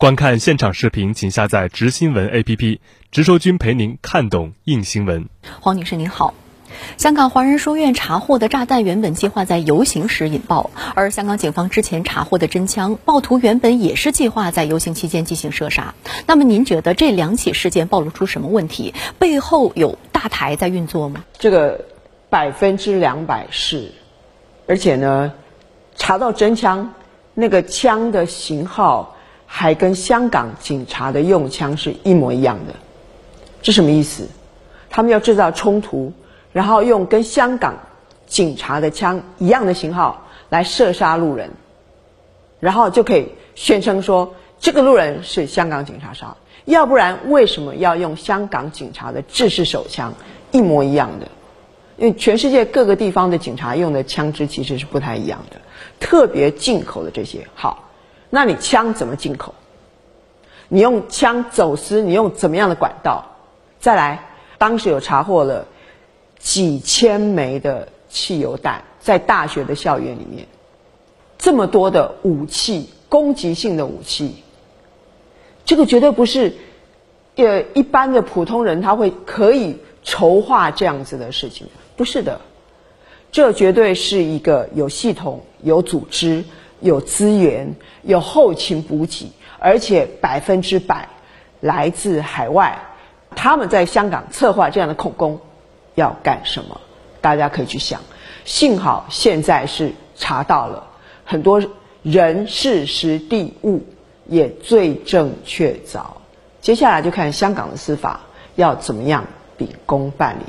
观看现场视频，请下载“直新闻 ”APP，直说君陪您看懂硬新闻。黄女士您好。香港华人书院查获的炸弹原本计划在游行时引爆，而香港警方之前查获的真枪，暴徒原本也是计划在游行期间进行射杀。那么您觉得这两起事件暴露出什么问题？背后有大台在运作吗？这个百分之两百是，而且呢，查到真枪，那个枪的型号还跟香港警察的用枪是一模一样的，这什么意思？他们要制造冲突。然后用跟香港警察的枪一样的型号来射杀路人，然后就可以宣称说这个路人是香港警察杀。要不然为什么要用香港警察的制式手枪一模一样的？因为全世界各个地方的警察用的枪支其实是不太一样的，特别进口的这些。好，那你枪怎么进口？你用枪走私，你用怎么样的管道？再来，当时有查获了。几千枚的汽油弹在大学的校园里面，这么多的武器，攻击性的武器，这个绝对不是呃一般的普通人他会可以筹划这样子的事情，不是的，这绝对是一个有系统、有组织、有资源、有后勤补给，而且百分之百来自海外，他们在香港策划这样的恐攻。要干什么？大家可以去想。幸好现在是查到了很多人、事、实、地、物，也罪证确凿。接下来就看香港的司法要怎么样秉公办理。